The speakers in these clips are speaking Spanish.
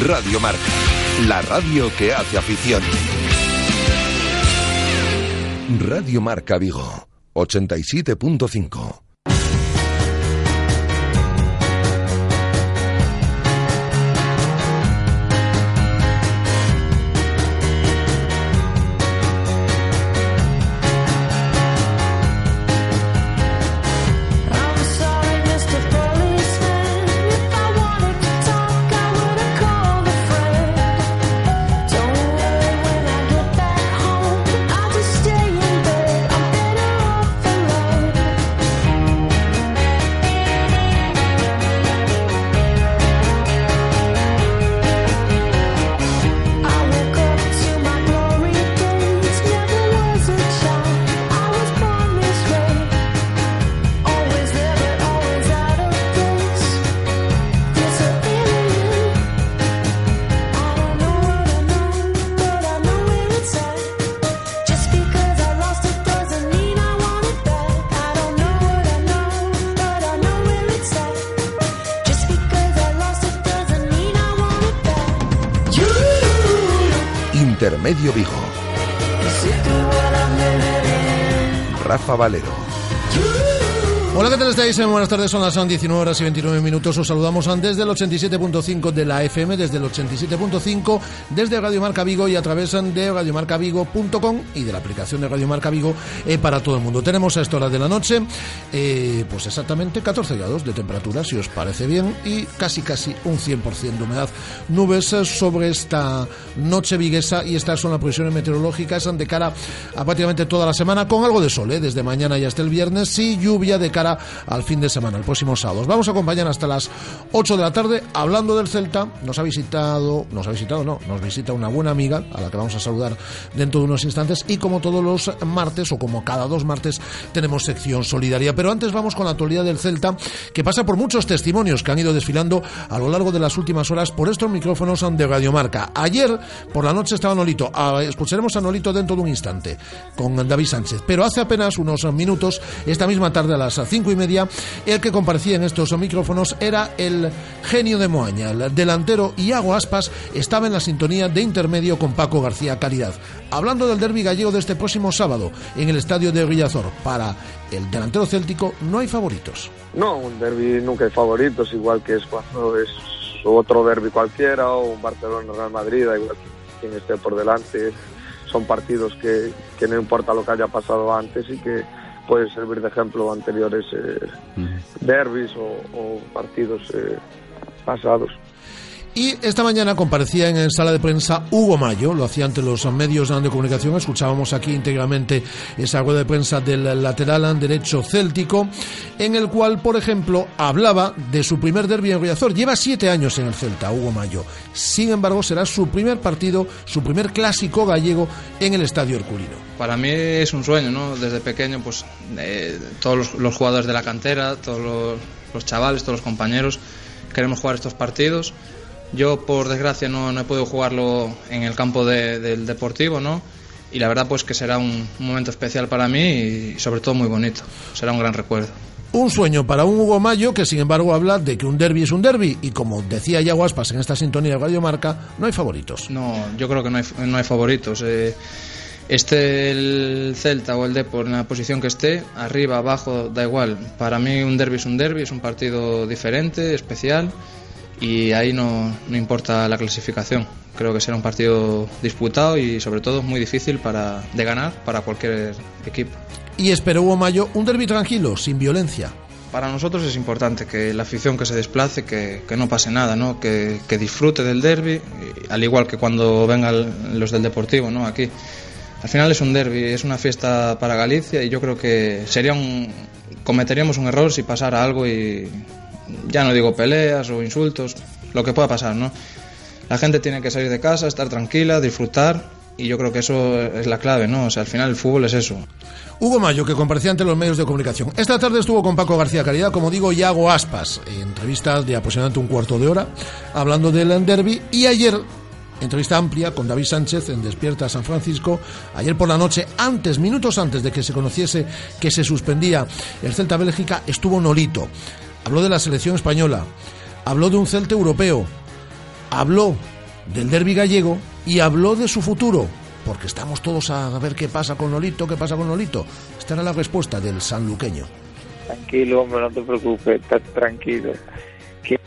Radio Marca, la radio que hace afición. Radio Marca Vigo, 87.5. Valero. Buenas tardes, son las 19 horas y 29 minutos. Os saludamos desde el 87.5 de la FM, desde el 87.5, desde Radio Marca Vigo y a través de radiomarcavigo.com y de la aplicación de Radio Marca Vigo eh, para todo el mundo. Tenemos a esta hora de la noche, eh, pues exactamente 14 grados de temperatura, si os parece bien, y casi casi un 100% de humedad. Nubes sobre esta noche viguesa y estas son las previsiones meteorológicas de cara a prácticamente toda la semana, con algo de sol, eh, desde mañana y hasta el viernes, y lluvia de cara al fin de semana, el próximo sábado. Os vamos a acompañar hasta las 8 de la tarde hablando del Celta. Nos ha visitado, nos ha visitado, no, nos visita una buena amiga a la que vamos a saludar dentro de unos instantes. Y como todos los martes, o como cada dos martes, tenemos sección solidaria. Pero antes vamos con la actualidad del Celta, que pasa por muchos testimonios que han ido desfilando a lo largo de las últimas horas por estos micrófonos de Radiomarca. Ayer por la noche estaba Nolito. Ah, escucharemos a Nolito dentro de un instante con David Sánchez. Pero hace apenas unos minutos, esta misma tarde a las cinco y media, el que comparecía en estos micrófonos era el genio de Moaña, el delantero Iago Aspas, estaba en la sintonía de intermedio con Paco García Caridad. Hablando del derbi gallego de este próximo sábado en el estadio de Villazor, para el delantero céltico no hay favoritos. No, un derby nunca hay favoritos, igual que es cuando es otro derby cualquiera o un Barcelona-Real Madrid, igual quien esté por delante. Son partidos que, que no importa lo que haya pasado antes y que pueden servir de ejemplo anteriores eh, derbis o, o partidos eh, pasados. Y esta mañana comparecía en sala de prensa Hugo Mayo, lo hacía ante los medios de comunicación, escuchábamos aquí íntegramente esa rueda de prensa del lateral derecho céltico, en el cual, por ejemplo, hablaba de su primer derbi en Riazor. Lleva siete años en el Celta, Hugo Mayo. Sin embargo, será su primer partido, su primer clásico gallego en el Estadio Herculino. Para mí es un sueño, ¿no? Desde pequeño, pues eh, todos los, jugadores de la cantera, todos los chavales, todos los compañeros, queremos jugar estos partidos. Yo, por desgracia, no, no he podido jugarlo en el campo de- del deportivo, ¿no? Y la verdad, pues que será un, un momento especial para mí y, sobre todo, muy bonito. Será un gran recuerdo. Un sueño para un Hugo Mayo que, sin embargo, habla de que un derby es un derby y, como decía Iago Aspas en esta sintonía de Radio Marca, no hay favoritos. No, yo creo que no hay, no hay favoritos. Eh, esté el Celta o el Depor en la posición que esté, arriba, abajo, da igual. Para mí un derby es un derby, es un partido diferente, especial y ahí no, no importa la clasificación. Creo que será un partido disputado y sobre todo muy difícil para, de ganar para cualquier equipo. Y espero Hugo Mayo un derby tranquilo, sin violencia. Para nosotros es importante que la afición que se desplace, que, que no pase nada, ¿no? Que, que disfrute del derby, al igual que cuando vengan los del Deportivo, ¿no? Aquí. Al final es un derby, es una fiesta para Galicia y yo creo que sería un cometeríamos un error si pasara algo y ya no digo peleas o insultos, lo que pueda pasar, ¿no? La gente tiene que salir de casa, estar tranquila, disfrutar y yo creo que eso es la clave, ¿no? O sea, al final el fútbol es eso. Hugo Mayo, que comparecía ante los medios de comunicación. Esta tarde estuvo con Paco García Caridad, como digo, y hago aspas, entrevistas de aproximadamente un cuarto de hora, hablando del derby, y ayer, entrevista amplia con David Sánchez en Despierta San Francisco, ayer por la noche, antes, minutos antes de que se conociese que se suspendía el Celta Bélgica, estuvo Nolito. Habló de la selección española, habló de un Celta europeo, habló del derby gallego y habló de su futuro, porque estamos todos a ver qué pasa con Nolito, qué pasa con Nolito. Esta era la respuesta del sanluqueño. Tranquilo, hombre, no te preocupes, estás tranquilo. Que,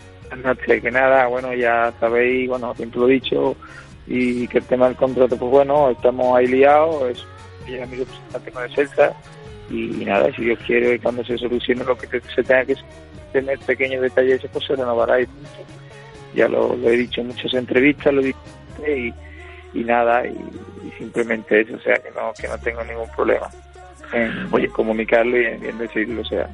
que nada, bueno, ya sabéis, bueno, siempre lo he dicho, y que el tema del contrato, pues bueno, estamos ahí liados, es ella mi representante con el Celta, y, nada, si Dios quiere, cuando se solucione lo que se tenga que tener pequeños detalles, pues se renovará y punto. Ya lo, lo he dicho en muchas entrevistas, lo he dicho y, y nada, y, y simplemente eso, o sea, que no, que no tengo ningún problema en comunicarlo y en, y en decirlo, o sea.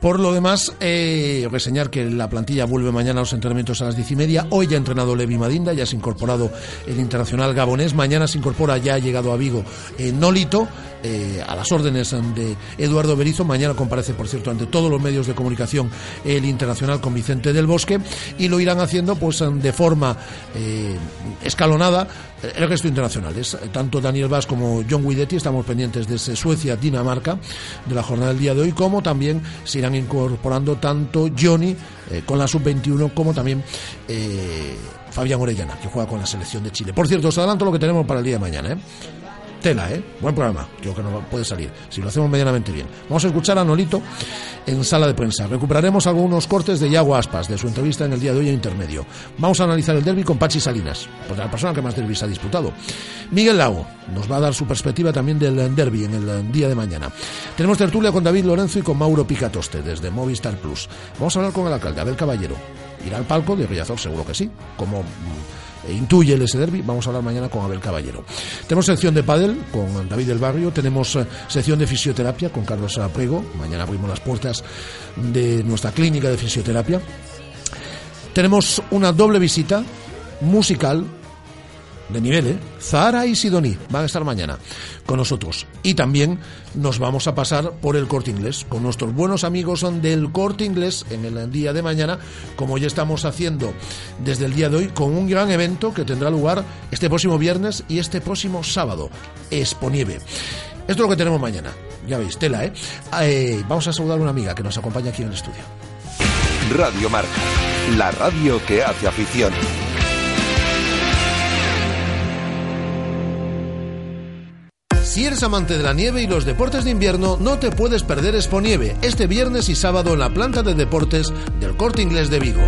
Por lo demás, eh, reseñar que la plantilla vuelve mañana a los entrenamientos a las diez y media. Hoy ya ha entrenado Levi Madinda, ya se ha incorporado el internacional gabonés. Mañana se incorpora, ya ha llegado a Vigo, eh, Nolito, eh, a las órdenes de Eduardo Berizo. Mañana comparece, por cierto, ante todos los medios de comunicación el internacional con Vicente del Bosque. Y lo irán haciendo pues de forma eh, escalonada el resto internacionales. Eh, Tanto Daniel Vaz como John Guidetti estamos pendientes de Suecia-Dinamarca de la jornada del día de hoy, como también se irán incorporando tanto Johnny eh, con la sub-21 como también eh, Fabián Orellana, que juega con la selección de Chile. Por cierto, os adelanto lo que tenemos para el día de mañana. ¿eh? Tela, ¿eh? Buen programa. Creo que no puede salir, si lo hacemos medianamente bien. Vamos a escuchar a Nolito en sala de prensa. Recuperaremos algunos cortes de Yago Aspas, de su entrevista en el día de hoy en intermedio. Vamos a analizar el derby con Pachi Salinas, pues la persona que más derbis ha disputado. Miguel Lago nos va a dar su perspectiva también del derby en el día de mañana. Tenemos tertulia con David Lorenzo y con Mauro Picatoste desde Movistar Plus. Vamos a hablar con el alcalde, Abel Caballero. ¿Irá al palco de Villazor? Seguro que sí. Como mm, intuye el derby, vamos a hablar mañana con Abel Caballero. Tenemos sección de pádel con David del Barrio, tenemos eh, sección de fisioterapia con Carlos Aprego, mañana abrimos las puertas de nuestra clínica de fisioterapia. Tenemos una doble visita musical de nivel, ¿eh? Zara y Sidoní van a estar mañana con nosotros. Y también nos vamos a pasar por el corte inglés con nuestros buenos amigos del corte inglés en el día de mañana, como ya estamos haciendo desde el día de hoy, con un gran evento que tendrá lugar este próximo viernes y este próximo sábado, Exponieve. Esto es lo que tenemos mañana. Ya veis, tela, ¿eh? Eh, Vamos a saludar a una amiga que nos acompaña aquí en el estudio. Radio Marca, la radio que hace afición. Si eres amante de la nieve y los deportes de invierno, no te puedes perder Exponieve este viernes y sábado en la planta de deportes del Corte Inglés de Vigo.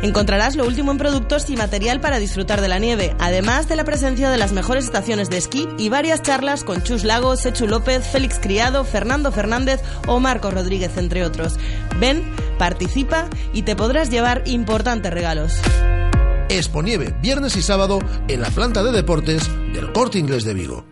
Encontrarás lo último en productos y material para disfrutar de la nieve, además de la presencia de las mejores estaciones de esquí y varias charlas con Chus Lagos, Sechu López, Félix Criado, Fernando Fernández o Marco Rodríguez, entre otros. Ven, participa y te podrás llevar importantes regalos. Exponieve viernes y sábado en la planta de deportes del Corte Inglés de Vigo.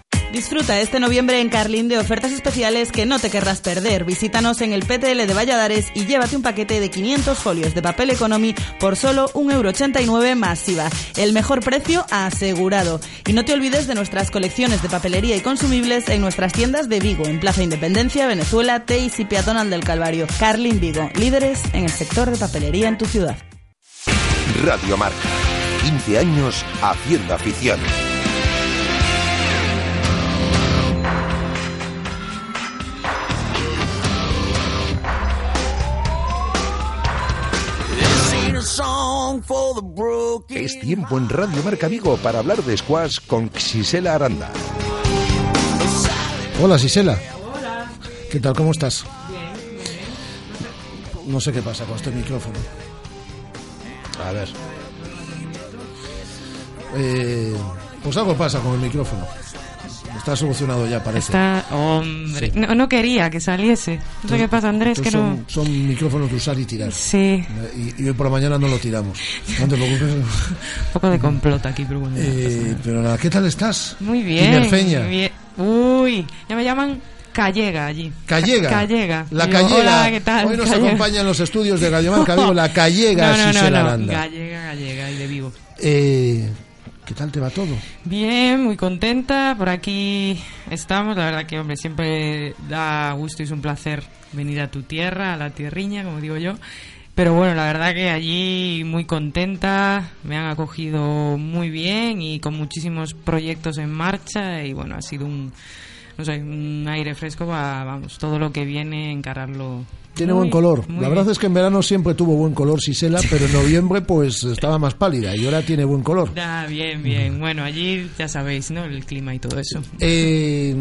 Disfruta este noviembre en Carlín de ofertas especiales que no te querrás perder. Visítanos en el PTL de Valladares y llévate un paquete de 500 folios de papel economy por solo 1,89€ más IVA. El mejor precio asegurado. Y no te olvides de nuestras colecciones de papelería y consumibles en nuestras tiendas de Vigo, en Plaza Independencia, Venezuela, Teis y Peatonal del Calvario. Carlín Vigo, líderes en el sector de papelería en tu ciudad. Radio Marca, 15 años haciendo afición. Es tiempo en Radio Marca Vigo para hablar de squash con Xisela Aranda. Hola, Sisela. Hola. ¿Qué tal? ¿Cómo estás? No sé qué pasa con este micrófono. A ver. eh, pues algo pasa con el micrófono. Está solucionado ya, parece. Está, hombre, no, no quería que saliese. No sé qué pasa, Andrés, no... son, micrófonos de usar y tirar. Sí, Y, y hoy por la mañana no lo tiramos. No te preocupes. un poco de complot aquí, pero bueno. Eh, nada. pero nada, ¿qué tal estás? Muy bien. Muy bien. Uy, ya me llaman Callega allí. Callega. Ca- Callega. La Digo, Callega. Hola, ¿qué tal? Hoy nos Callega. acompaña en los estudios de Radio Marca Vigo la Callega No, no, no. Gallega, gallega y de vivo. Eh, ¿Qué tal te va todo? Bien, muy contenta. Por aquí estamos. La verdad que, hombre, siempre da gusto y es un placer venir a tu tierra, a la tierriña, como digo yo. Pero bueno, la verdad que allí muy contenta, me han acogido muy bien y con muchísimos proyectos en marcha y bueno, ha sido un, no sé, un aire fresco para, vamos, todo lo que viene, encararlo. Tiene muy- buen color. La verdad bien. es que en verano siempre tuvo buen color Sisela, pero en noviembre pues estaba más pálida y ahora tiene buen color. Ah, bien, bien. Bueno, allí ya sabéis, ¿no? El clima y todo eso. Eh,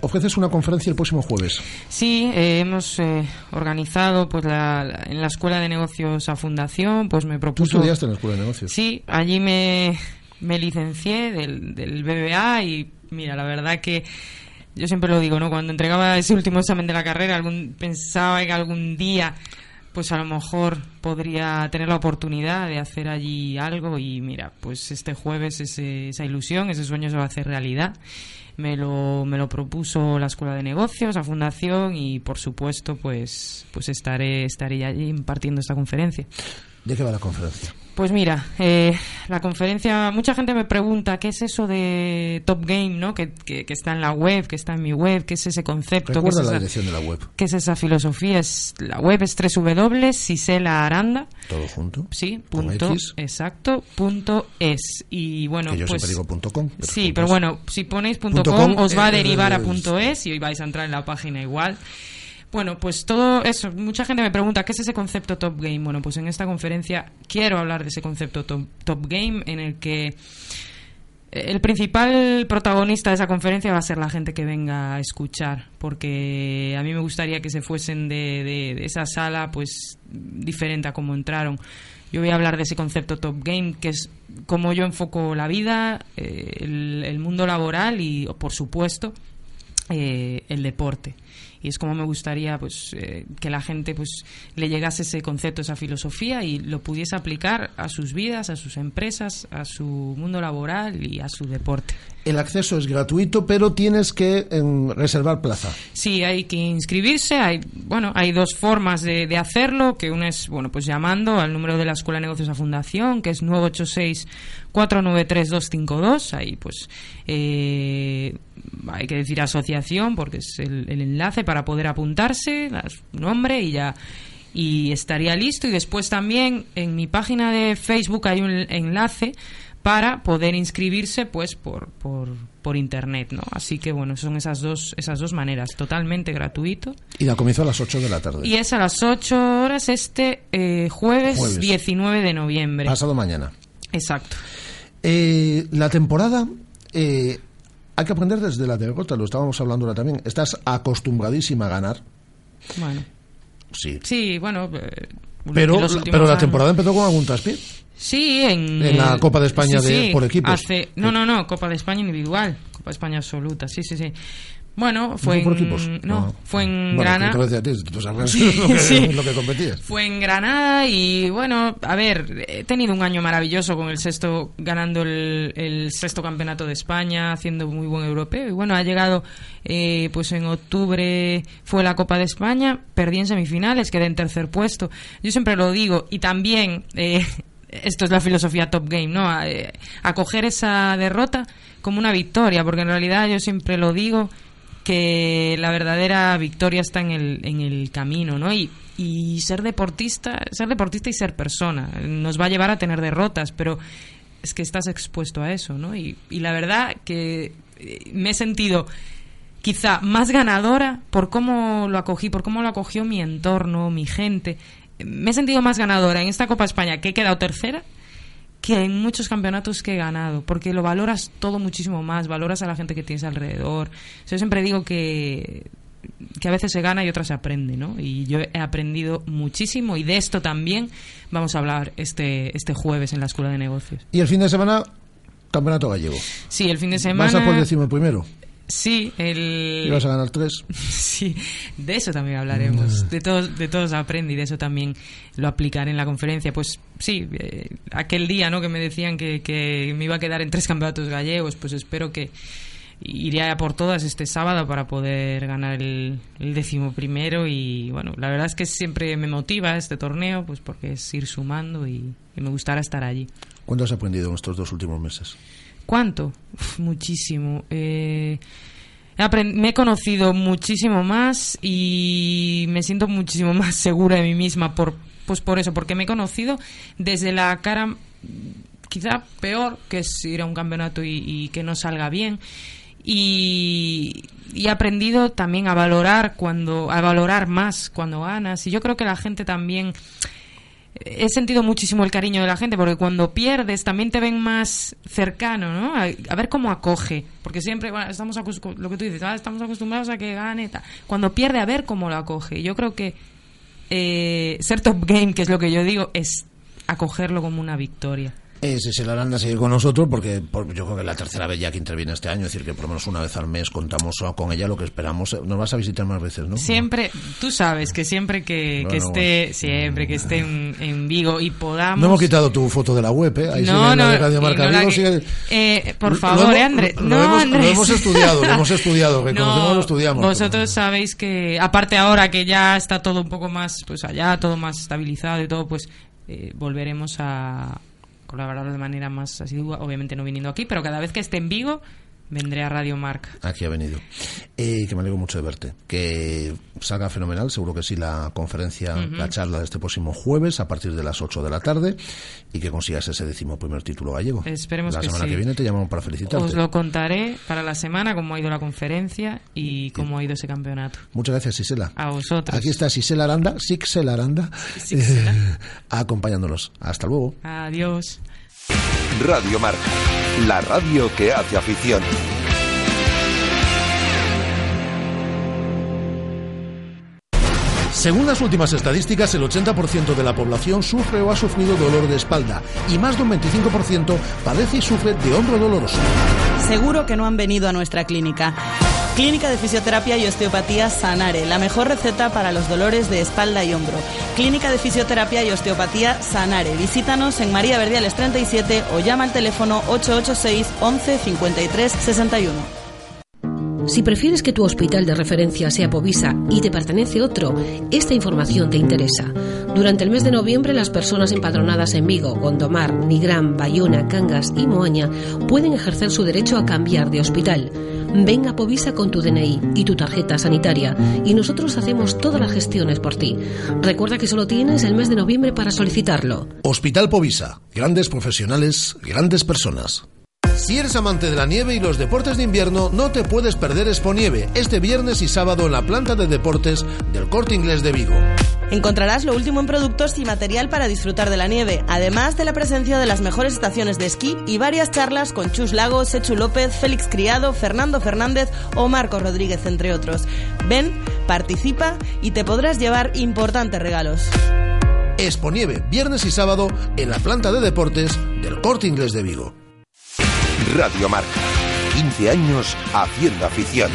ofreces una conferencia el próximo jueves. Sí, eh, hemos eh, organizado pues la, la- en la Escuela de Negocios a Fundación, pues me Tú propuso... estudiaste en la Escuela de Negocios. Sí, allí me, me licencié del, del BBA y mira, la verdad que yo siempre lo digo, ¿no? Cuando entregaba ese último examen de la carrera, algún, pensaba que algún día pues a lo mejor podría tener la oportunidad de hacer allí algo y mira, pues este jueves ese- esa ilusión, ese sueño se va a hacer realidad. Me lo, me lo propuso la Escuela de Negocios, la Fundación y por supuesto pues, pues estaré, estaré allí impartiendo esta conferencia. ¿De qué va la conferencia? Pues mira, eh, la conferencia, mucha gente me pregunta qué es eso de Top Game, ¿no? Que, que, que está en la web, que está en mi web, qué es ese concepto, qué es, Recuerda la esa, dirección de la web. qué es esa filosofía. Es, la web es www.siselaaranda, Todo junto. sí, punto, exacto, punto es. Y bueno, que yo pues... siempre digo punto com. pero Sí, pero es. bueno, si ponéis punto Punto .com com, os va a eh, derivar a eh, punto .es y hoy vais a entrar en la página igual. Bueno, pues todo eso. Mucha gente me pregunta, ¿qué es ese concepto Top Game? Bueno, pues en esta conferencia quiero hablar de ese concepto Top, top Game en el que el principal protagonista de esa conferencia va a ser la gente que venga a escuchar, porque a mí me gustaría que se fuesen de, de- de esa sala pues diferente a como entraron. Yo voy a hablar de ese concepto Top Game, que es cómo yo enfoco la vida, eh, el, el mundo laboral y, por supuesto, eh, el deporte. Y es como me gustaría pues eh, que la gente pues le llegase ese concepto, esa filosofía y lo pudiese aplicar a sus vidas, a sus empresas, a su mundo laboral y a su deporte. El acceso es gratuito, pero tienes que em, reservar plaza. Sí, hay que inscribirse. Hay, bueno, hay dos formas de, de hacerlo, que una es, bueno, pues llamando al número de la Escuela de Negocios a Fundación, que es 986-493-252. Ahí, pues, eh, hay que decir asociación, porque es el, el enlace para poder apuntarse, nombre y ya y estaría listo y después también en mi página de Facebook hay un enlace para poder inscribirse pues por, por, por internet no así que bueno son esas dos esas dos maneras totalmente gratuito Y la comienzo a las 8 de la tarde. y es a las 8 horas este eh, jueves, Jueves. 19 de noviembre Pasado mañana. exacto Eh, la temporada eh, hay que aprender desde la derrota, lo estábamos hablando ahora también. Estás acostumbradísima a ganar. bueno Sí. sí bueno eh, Pero, últimos pero la años- temporada empezó con algún traspié. Sí, en, En la el- Copa de España sí, de- sí, por equipos. Hace, no, no, no, Copa de España individual, Copa de España absoluta, sí, sí, sí. Bueno, fue ¿No por en, equipos? no, fue en Bueno, Granada. ¿qué te decía a ti? Tú sabrás Sí, lo, que, sí. lo que competías. Fue en Granada y bueno, a ver, he tenido un año maravilloso con el sexto, ganando el, el sexto campeonato de España, haciendo muy buen europeo. Y bueno, ha llegado, eh, pues en octubre fue la Copa de España, perdí en semifinales, quedé en tercer puesto. Yo siempre lo digo y también, eh, esto es la filosofía Top Game, ¿no? A- eh, acoger esa derrota como una victoria, porque en realidad yo siempre lo digo que la verdadera victoria está en el, en el camino, ¿no? Y, y ser deportista, ser deportista y ser persona nos va a llevar a tener derrotas, pero es que estás expuesto a eso, ¿no? Y, y la verdad que eh, me he sentido quizá más ganadora por cómo lo acogí, por cómo lo acogió mi entorno, mi gente. Me he sentido más ganadora en esta Copa España, que he quedado tercera, que en muchos campeonatos que he ganado, porque lo valoras todo muchísimo más, valoras a la gente que tienes alrededor. Yo siempre digo que que a veces se gana y otras se aprende, ¿no? Y yo he aprendido muchísimo y de esto también vamos a hablar este este jueves en la Escuela de Negocios. Y el fin de semana Campeonato gallego. Sí, el fin de Vas semana. a por décimo primero. Sí, el. Y vas a ganar tres. Sí, de eso también hablaremos. De todos, de todos aprendí, de eso también lo aplicaré en la conferencia. Pues sí, eh, aquel día ¿no? que me decían que, que me iba a quedar en tres campeonatos gallegos, pues espero que iré a por todas este sábado para poder ganar el, el décimo primero. Y bueno, la verdad es que siempre me motiva este torneo, pues porque es ir sumando y, y me gustará estar allí. ¿Cuánto has aprendido en estos dos últimos meses? ¿Cuánto? Muchísimo. Eh, me he conocido muchísimo más y me siento muchísimo más segura de mí misma por, pues por eso, porque me he conocido desde la cara quizá peor, que es ir a un campeonato y, y que no salga bien. Y he aprendido también a valorar cuando a valorar más cuando ganas y yo creo que la gente también he sentido muchísimo el cariño de la gente porque cuando pierdes también te ven más cercano, ¿no? A, ver cómo acoge, porque siempre bueno, estamos lo que dices, ah, estamos acostumbrados a que gane, cuando pierde a ver cómo lo acoge. Yo creo que eh, ser top game, que es lo que yo digo, es acogerlo como una victoria. Ese es el Aranda seguir con nosotros porque, porque yo creo que es la tercera vez ya que interviene este año, es decir, que por lo menos una vez al mes contamos con ella lo que esperamos. Nos vas a visitar más veces, ¿no? Siempre, tú sabes que siempre que, que Bueno, esté, siempre que esté en, en Vigo y podamos. No hemos quitado tu foto de la web, ¿eh? Ahí sigue no, la no, de Radio Marca no la Vigo, que- sigue- eh, por favor, Andrés. lo no, hemos- Andrés. Lo hemos estudiado, lo hemos estudiado, que No, conocemos lo estudiamos. Vosotros sabéis que, aparte ahora que ya está todo un poco más, pues allá, todo más estabilizado y todo, pues eh, volveremos a colaborar de manera más asidua, obviamente no viniendo aquí, pero cada vez que esté en Vigo, vendré a Radio Marca. Aquí ha venido. Eh, que me alegro mucho de verte. Que salga fenomenal, seguro que sí, la conferencia, la charla de este próximo jueves a partir de las 8 de la tarde y que consigas ese décimo primer título gallego. Esperemos la que semana sí. que viene te llamamos para felicitarte. Os lo contaré para la semana, cómo ha ido la conferencia y cómo ha ido ese campeonato. Muchas gracias, Isela. A vosotros. Aquí está Sisela Aranda, Sixela Aranda, eh, acompañándonos. Hasta luego. Adiós. Radio Marca, la radio que hace afición. Según las últimas estadísticas, el 80% de la población sufre o ha sufrido dolor de espalda y más de un 25% padece y sufre de hombro doloroso. Seguro que no han venido a nuestra clínica. Clínica de Fisioterapia y Osteopatía Sanare, la mejor receta para los dolores de espalda y hombro. Clínica de Fisioterapia y Osteopatía Sanare. Visítanos en María Verdiales 37 o llama al teléfono 886 11 53 61. Si prefieres que tu hospital de referencia sea Povisa y te pertenece otro, esta información te interesa. Durante el mes de noviembre, las personas empadronadas en Vigo, Gondomar, Nigrán, Bayona, Cangas y Moaña pueden ejercer su derecho a cambiar de hospital. Ven a Povisa con tu DNI y tu tarjeta sanitaria y nosotros hacemos todas las gestiones por ti. Recuerda que solo tienes el mes de noviembre para solicitarlo. Hospital Povisa. Grandes profesionales, grandes personas. Si eres amante de la nieve y los deportes de invierno, no te puedes perder Exponieve este viernes y sábado en la planta de deportes del Corte Inglés de Vigo. Encontrarás lo último en productos y material para disfrutar de la nieve, además de la presencia de las mejores estaciones de esquí y varias charlas con Chus Lagos, Sechu López, Félix Criado, Fernando Fernández o Marco Rodríguez, entre otros. Ven, participa y te podrás llevar importantes regalos. Exponieve, viernes y sábado en la planta de deportes del Corte Inglés de Vigo. Radio Marca, 15 años haciendo afición.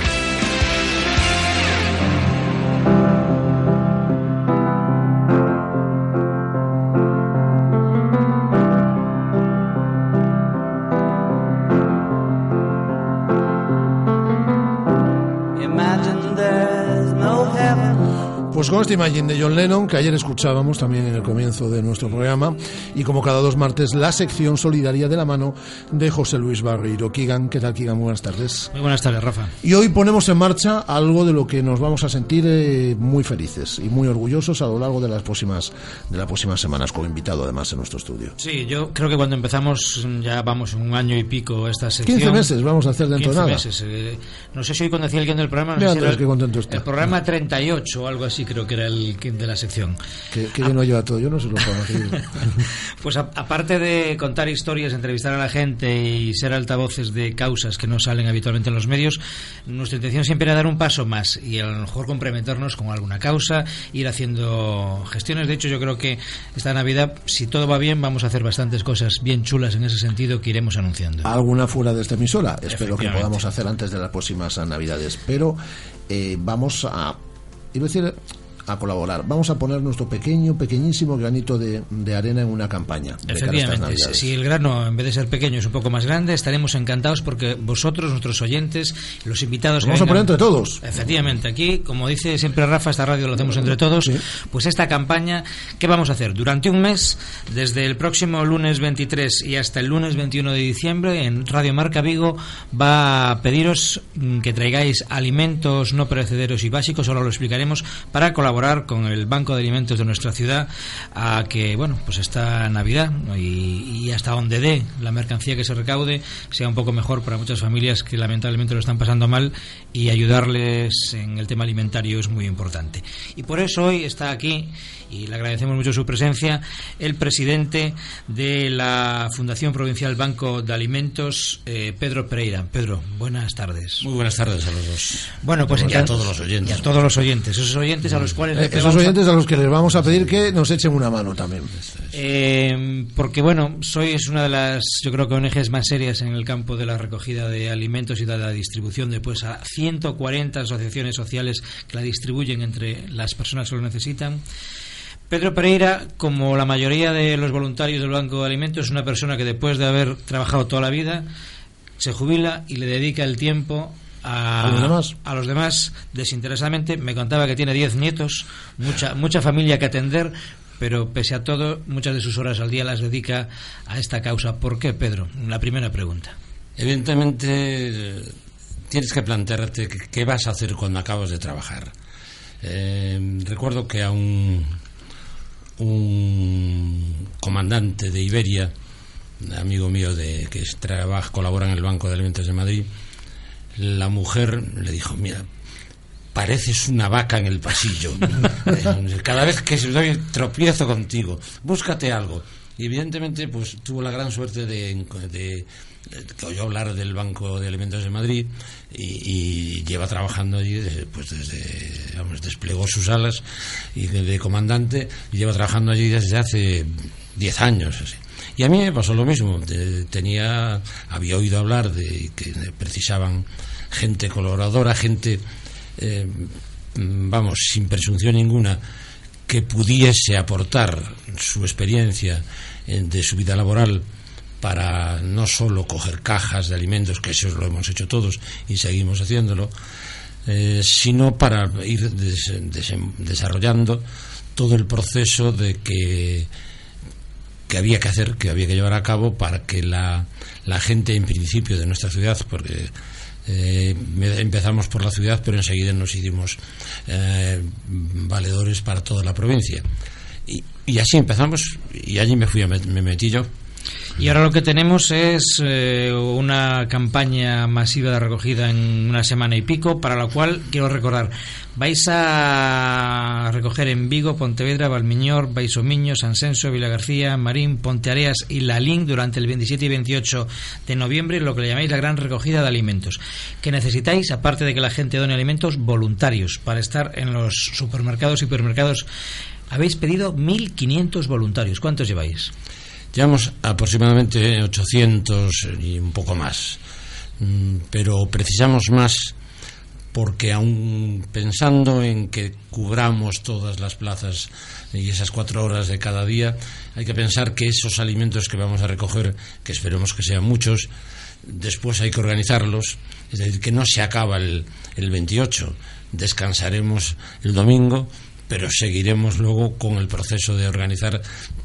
Pues con este Imagine de John Lennon, que ayer escuchábamos también en el comienzo de nuestro programa, y como cada dos martes, la sección solidaria de la mano de José Luis Barreiro. Kigan, ¿qué tal, Kigan? Buenas tardes. Muy buenas tardes, Rafa. Y hoy ponemos en marcha algo de lo que nos vamos a sentir eh, muy felices y muy orgullosos a lo largo de las próximas de las próximas semanas, con invitado además en nuestro estudio. Sí, yo creo que cuando empezamos, ya vamos un año y pico esta sección. 15 meses vamos a hacer dentro de 15 nada. meses. eh, no sé si hoy cuando decía el guion del programa, no sé si Andrés, qué contento está. el programa 38 o algo así, creo que era el de la sección. Que, que bien lo lleva todo, yo no sé lo que Pues a- aparte de contar historias, entrevistar a la gente y ser altavoces de causas que no salen habitualmente en los medios, nuestra intención siempre era dar un paso más y a lo mejor comprometernos con alguna causa, ir haciendo gestiones. De hecho, yo creo que esta Navidad, si todo va bien, vamos a hacer bastantes cosas bien chulas en ese sentido que iremos anunciando. alguna fuera de esta emisora. Espero que podamos hacer antes de las próximas Navidades. Pero eh, vamos a, iba a decir, a colaborar. Vamos a poner nuestro pequeño, pequeñísimo granito de, de arena en una campaña. Efectivamente, si el grano en vez de ser pequeño es un poco más grande, estaremos encantados porque vosotros, nuestros oyentes, los invitados... que Vamos a poner vengan- entre todos. Efectivamente, aquí, como dice siempre Rafa, esta radio lo hacemos entre todos, pues esta campaña, ¿qué vamos a hacer? Durante un mes, desde el próximo lunes 23 y hasta el lunes 21 de diciembre, en Radio Marca Vigo va a pediros que traigáis alimentos no perecederos y básicos, ahora lo explicaremos, para colaborar con el Banco de Alimentos de nuestra ciudad a que, bueno, pues esta Navidad y, y hasta donde dé la mercancía que se recaude sea un poco mejor para muchas familias que lamentablemente lo están pasando mal y ayudarles en el tema alimentario es muy importante. Y por eso hoy está aquí y le agradecemos mucho su presencia el presidente de la Fundación Provincial Banco de Alimentos, eh, Pedro Pereira. Pedro, buenas tardes. Muy buenas tardes a los dos. Bueno, pues y a todos los oyentes. y a todos los oyentes, esos oyentes a los cuales Eh, esos vamos a- oyentes a los que les vamos a pedir que nos echen una mano también. Eh, porque bueno, sois una de las, yo creo que ONGs más serias en el campo de la recogida de alimentos y de la distribución de pues a 140 asociaciones sociales que la distribuyen entre las personas que lo necesitan. Pedro Pereira, como la mayoría de los voluntarios del Banco de Alimentos, es una persona que después de haber trabajado toda la vida se jubila y le dedica el tiempo a, ¿A los demás? a los demás desinteresadamente. Me contaba que tiene 10 nietos, mucha, mucha familia que atender, pero pese a todo, muchas de sus horas al día las dedica a esta causa. ¿Por qué, Pedro? La primera pregunta. Evidentemente, tienes que plantearte qué- vas a hacer cuando acabas de trabajar. Eh, recuerdo que a un, un comandante de Iberia, amigo mío de que trabaja, colabora en el Banco de Alimentos de Madrid, la mujer le dijo, mira, pareces una vaca en el pasillo. Cada vez que doy tropiezo contigo, búscate algo. Y evidentemente, pues tuvo la gran suerte de, de- que oyó hablar del Banco de Alimentos de Madrid y, y lleva trabajando allí, desde, pues desde, vamos, desplegó sus alas y de, de comandante y lleva trabajando allí desde hace 10 años. así. Y a mí me pasó lo mismo. tenía, había oído hablar de que precisaban gente colaboradora, gente, eh, vamos, sin presunción ninguna, que pudiese aportar su experiencia eh, de su vida laboral para no solo coger cajas de alimentos, que eso lo hemos hecho todos y seguimos haciéndolo, eh, sino para ir des- desarrollando todo el proceso de que que había que hacer, que había que llevar a cabo para que la, la gente en principio de nuestra ciudad, porque eh, me- empezamos por la ciudad, pero enseguida nos hicimos eh, valedores para toda la provincia. Y, así empezamos, y allí me fui, a met- me metí yo. Y ahora lo que tenemos es eh, una campaña masiva de recogida en una semana y pico, para la cual quiero recordar, vais a recoger en Vigo, Pontevedra, Valmiñor, Baisomiño, San Senso, Vila García, Marín, Ponteareas y Lalín durante el 27 y 28 de noviembre, lo que le llamáis la gran recogida de alimentos. Que necesitáis, aparte de que la gente done alimentos, voluntarios para estar en los supermercados y hipermercados. Habéis pedido 1.500 voluntarios. ¿Cuántos lleváis? Llevamos aproximadamente 800 y un poco más, Mm, pero precisamos más porque aún pensando en que cubramos todas las plazas y esas cuatro horas de cada día, hay que pensar que esos alimentos que vamos a recoger, que esperemos que sean muchos, después hay que organizarlos, es decir, que no se acaba el, el 28, descansaremos el domingo, pero seguiremos luego con el proceso de organizar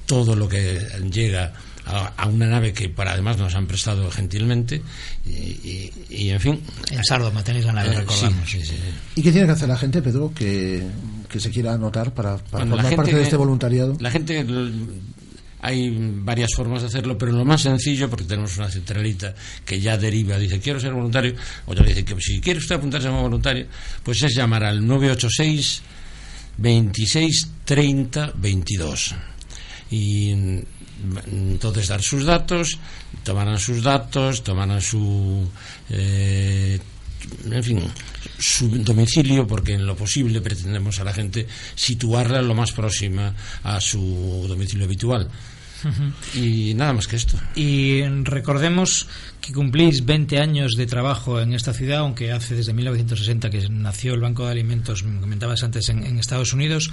todo lo que llega a, a una nave que para además nos han prestado gentilmente y, y- y, en fin En Sardoma tenéis la nave, Eh, recordamos. sí, sí, sí. ¿Y qué tiene que hacer la gente, Pedro, que, que se quiera anotar para, para Bueno, formar parte de este voluntariado? La gente, hay varias formas de hacerlo, pero lo más sencillo, porque tenemos una centralita que ya deriva, dice, quiero ser voluntario, o ya le dice que si quiere usted apuntarse como voluntario, pues es llamar al 986 26 30 22 y mm, entonces dar sus datos tomarán sus datos tomarán su eh, en fin su domicilio porque en lo posible pretendemos a la gente situarla lo más próxima a su domicilio habitual y nada más que esto Y recordemos que cumplís 20 años de trabajo en esta ciudad, aunque hace desde 1960 que nació el Banco de Alimentos, me comentabas antes, en, en Estados Unidos.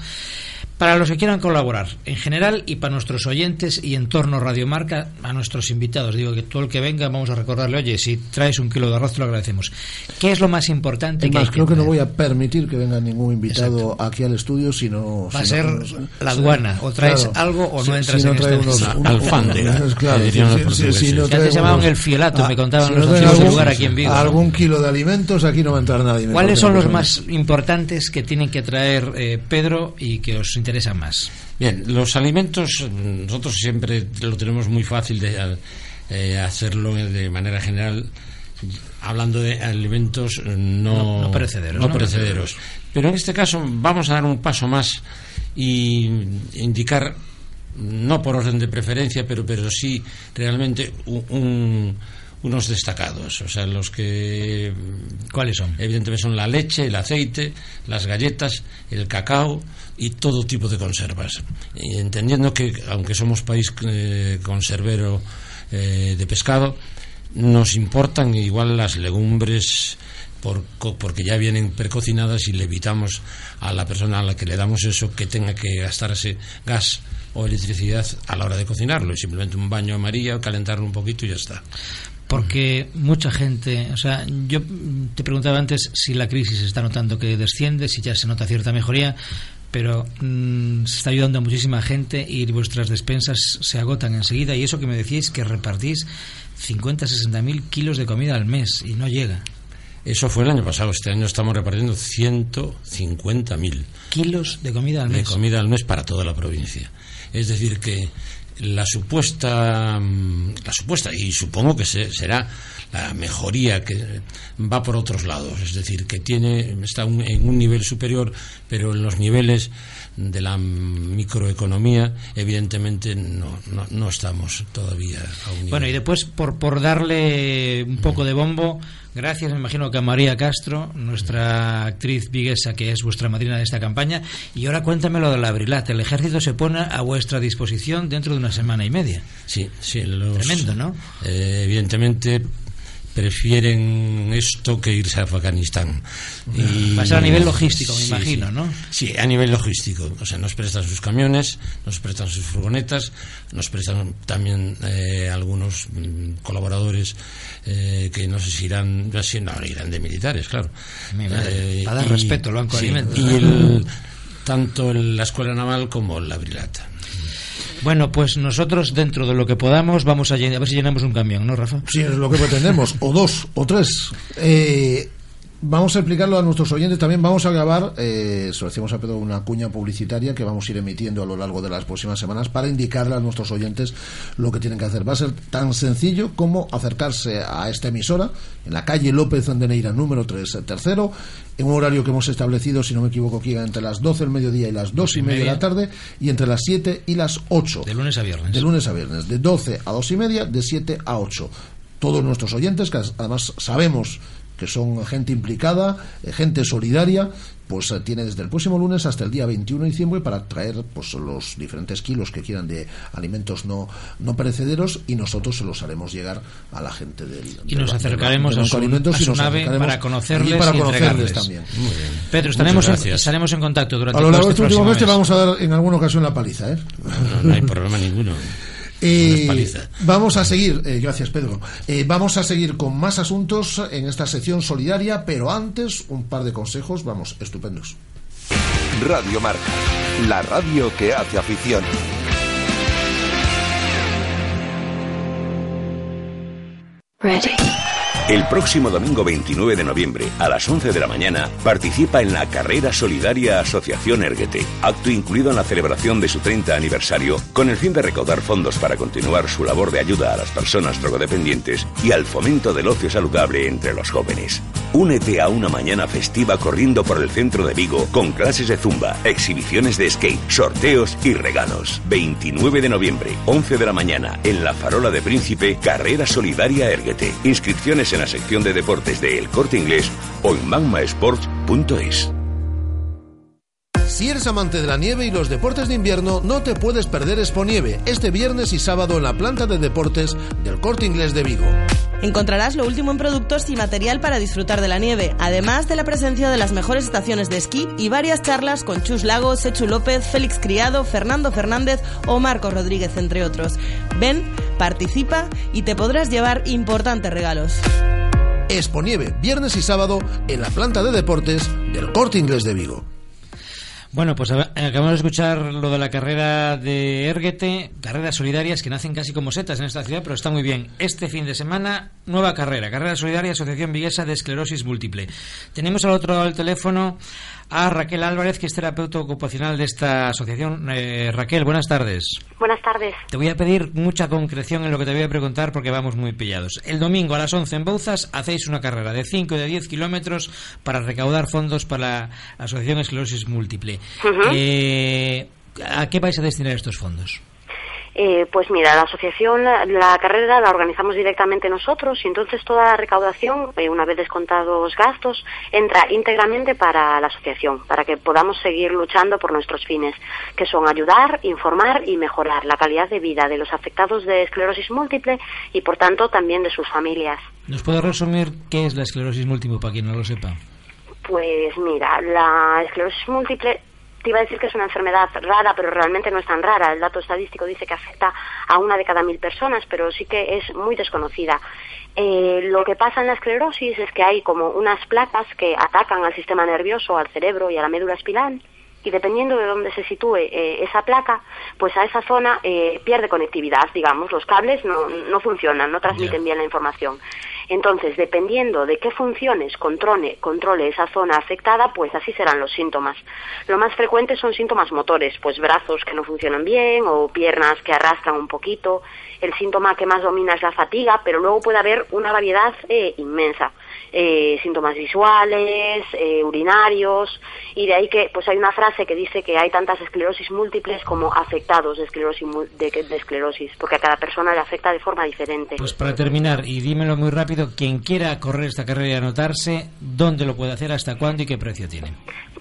Para los que quieran colaborar, en general, y para nuestros oyentes y en torno Radiomarca, a nuestros invitados. Digo que todo el que venga, vamos a recordarle, oye, si traes un kilo de arroz, te lo agradecemos. ¿Qué es lo más importante Es que hay más, que creo que no voy a permitir que venga ningún invitado aquí al estudio, sino... Va a si ser no- la aduana, o traes algo o no Si- entras si no en este unos- Alfándega, claro, si- si- si no Que antes llamaban el fiolato, me contaban si los no algún- lugar aquí en Vigo. Algún kilo de alimentos, aquí no va a entrar nadie. ¿Cuáles son los más importantes que tienen que traer eh, Pedro y que os interesan más? Bien, los alimentos nosotros siempre lo tenemos muy fácil de eh, hacerlo de manera general hablando de alimentos eh, no, No- no perecederos, no ¿no? perecederos. Pero en este caso vamos a dar un paso más y indicar no por orden de preferencia, pero pero sí realmente un- un- unos destacados, o sea, los que ¿Cuáles son? Evidentemente son la leche, el aceite, las galletas, el cacao y todo tipo de conservas. Y entendiendo que, aunque somos país eh, conservero eh, de pescado, nos importan igual las legumbres por porque ya vienen precocinadas y le evitamos a la persona a la que le damos eso que tenga que gastarse gas o electricidad a la hora de cocinarlo y simplemente un baño a María, calentarlo un poquito y ya está. Porque mucha gente, o sea, yo te preguntaba antes si la crisis se está notando que desciende, si ya se nota cierta mejoría, pero mm, se está ayudando a muchísima gente y vuestras despensas se agotan enseguida. Y eso que me decíais que repartís 50, 60 mil kilos de comida al mes y no llega. Eso fue el año pasado. Este año estamos repartiendo 150.000 Kilos de comida al de mes. comida al mes para toda la provincia. Es decir, que la supuesta, mm, la supuesta y supongo que se- será la mejoría que va por otros lados. Es decir, que tiene está un- en un nivel superior, pero en los niveles de la microeconomía, evidentemente no, no, no estamos todavía a un nivel. Bueno, y después, por, por darle un poco de bombo, gracias, me imagino que a María Castro, nuestra actriz viguesa, que es vuestra madrina de esta campaña. Y ahora cuéntame lo de la Brilat. El ejército se pone a vuestra disposición dentro de una semana y media. Sí, sí, los- Tremendo, ¿no? eh, evidentemente prefieren esto que irse a Afganistán. Y- Va a ser a nivel logístico, me imagino, sí. ¿no? Sí, a nivel logístico. O sea, nos prestan sus camiones, nos prestan sus furgonetas, nos prestan también eh, algunos mm, colaboradores eh, que no sé si irán, si no, irán de militares, claro. Eh, para dar respeto al Banco de sí, Alimentos. Y el- tanto la Escuela Naval como la Brilata. Bueno, pues nosotros, dentro de lo que podamos, vamos a, a ver si llenamos un camión, ¿no, Rafa? Sí, es lo que pretendemos, o dos, o tres. Eh, vamos a explicarlo a nuestros oyentes también. Vamos a grabar, eh, se lo decimos a Pedro, una cuña publicitaria que vamos a ir emitiendo a lo largo de las próximas semanas para indicarle a nuestros oyentes lo que tienen que hacer. Va a ser tan sencillo como acercarse a esta emisora en la calle López de Neira, número 3, tercero, en un horario que hemos establecido, si no me equivoco, aquí entre las 12 del mediodía y las 2 y media de la tarde, y entre las 7 y las 8. De lunes a viernes. De lunes a viernes, de 12 a 2 y media, de 7 a 8. Todos nuestros oyentes, que además sabemos que son gente implicada, eh, gente solidaria, pues eh, tiene desde el próximo lunes hasta el día 21 de diciembre para traer pues los diferentes kilos que quieran de alimentos no, no perecederos y nosotros se los haremos llegar a la gente del Y nos acercaremos a su- y nave para conocerles allí para y conocerles también. Muy bien. Pedro, estaremos en, estaremos en contacto durante A lo largo de este último mes te vamos a dar en alguna ocasión la paliza, ¿eh? No, no hay problema ninguno. Eh, vamos a seguir, eh, gracias Pedro. Eh, vamos a seguir con más asuntos en esta sección solidaria, pero antes un par de consejos, vamos, estupendos. Radio Marca, la radio que hace afición. Ready. El próximo domingo 29 de noviembre, a las 11 de la mañana, participa en la Carrera Solidaria Asociación Erguete, acto incluido en la celebración de su 30 aniversario, con el fin de recaudar fondos para continuar su labor de ayuda a las personas drogodependientes y al fomento del ocio saludable entre los jóvenes. Únete a una mañana festiva corriendo por el centro de Vigo con clases de zumba, exhibiciones de skate, sorteos y regalos. 29 de noviembre, 11 de la mañana, en la Farola de Príncipe, Carrera Solidaria Erguete. Inscripciones en la sección de deportes de El Corte Inglés o en magmasports.es. Si eres amante de la nieve y los deportes de invierno, no te puedes perder Exponieve este viernes y sábado en la planta de deportes del Corte Inglés de Vigo. Encontrarás lo último en productos y material para disfrutar de la nieve, además de la presencia de las mejores estaciones de esquí y varias charlas con Chus Lago, Sechu López, Félix Criado, Fernando Fernández o Marcos Rodríguez, entre otros. Ven, participa y te podrás llevar importantes regalos. Exponieve viernes y sábado en la planta de deportes del Corte Inglés de Vigo. Bueno, pues acabamos de escuchar lo de la carrera de Erguete, carreras solidarias que nacen casi como setas en esta ciudad, pero está muy bien. Este fin de semana, nueva carrera, carrera solidaria, Asociación Viguesa de Esclerosis Múltiple. Tenemos al otro lado del teléfono a Raquel Álvarez, que es terapeuta ocupacional de esta asociación. Eh, Raquel, buenas tardes. Buenas tardes. Te voy a pedir mucha concreción en lo que te voy a preguntar porque vamos muy pillados. El domingo a las 11 en Bouzas hacéis una carrera de 5 y de 10 kilómetros para recaudar fondos para la Asociación Esclerosis Múltiple. Eh, ¿A qué vais a destinar estos fondos? Eh, pues mira, la asociación, la, la carrera la organizamos directamente nosotros y entonces toda la recaudación, eh, una vez descontados gastos, entra íntegramente para la asociación, para que podamos seguir luchando por nuestros fines, que son ayudar, informar y mejorar la calidad de vida de los afectados de esclerosis múltiple y por tanto también de sus familias. ¿Nos puede resumir qué es la esclerosis múltiple para quien no lo sepa? Pues mira, la esclerosis múltiple te iba a decir que es una enfermedad rara, pero realmente no es tan rara. El dato estadístico dice que afecta a una de cada mil personas, pero sí que es muy desconocida. Eh, lo que pasa en la esclerosis es que hay como unas placas que atacan al sistema nervioso, al cerebro y a la médula espinal. Y dependiendo de dónde se sitúe eh, esa placa, pues a esa zona eh, pierde conectividad, digamos. Los cables no, no funcionan, no transmiten bien la información. Entonces, dependiendo de qué funciones controle, controle esa zona afectada, pues así serán los síntomas. Lo más frecuente son síntomas motores, pues brazos que no funcionan bien o piernas que arrastran un poquito. El síntoma que más domina es la fatiga, pero luego puede haber una variedad eh, inmensa. Eh, síntomas visuales, eh, urinarios, y de ahí que pues hay una frase que dice que hay tantas esclerosis múltiples como afectados de esclerosis, de, de esclerosis, porque a cada persona le afecta de forma diferente. Pues para terminar, y dímelo muy rápido, quien quiera correr esta carrera y anotarse, ¿dónde lo puede hacer, hasta cuándo y qué precio tiene?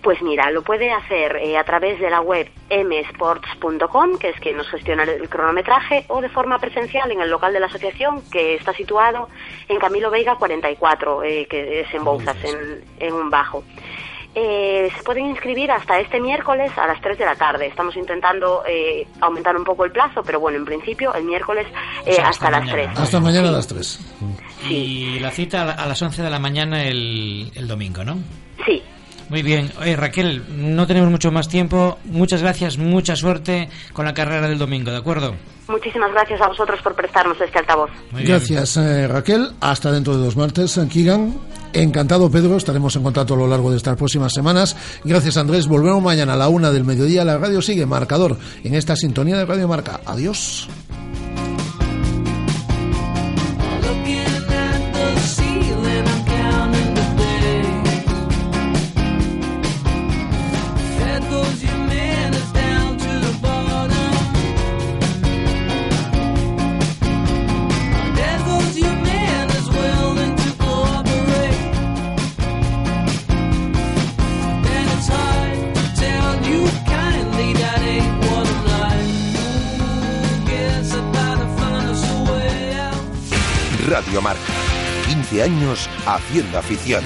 Pues mira, lo puede hacer eh, a través de la web msports.com, que es quien nos gestiona el cronometraje, o de forma presencial en el local de la asociación, que está situado en Camilo Veiga 44, eh, que es en Bouzas, en, en un bajo. Eh, se pueden inscribir hasta este miércoles a las 3 de la tarde. Estamos intentando eh, aumentar un poco el plazo, pero bueno, en principio el miércoles eh, O sea, hasta, las 3. Hasta mañana a las 3. Y la cita a las 11 de la mañana el, el domingo, ¿no? Sí. Muy bien. Oye, Raquel, no tenemos mucho más tiempo. Muchas gracias, mucha suerte con la carrera del domingo, ¿de acuerdo? Muchísimas gracias a vosotros por prestarnos este altavoz. Gracias, eh, Raquel. Hasta dentro de dos martes, eh, Kigan. Encantado, Pedro. Estaremos en contacto a lo largo de estas próximas semanas. Gracias, Andrés. Volvemos mañana a la una del mediodía. La radio sigue marcador en esta sintonía de Radio Marca. Adiós. Años haciendo afición.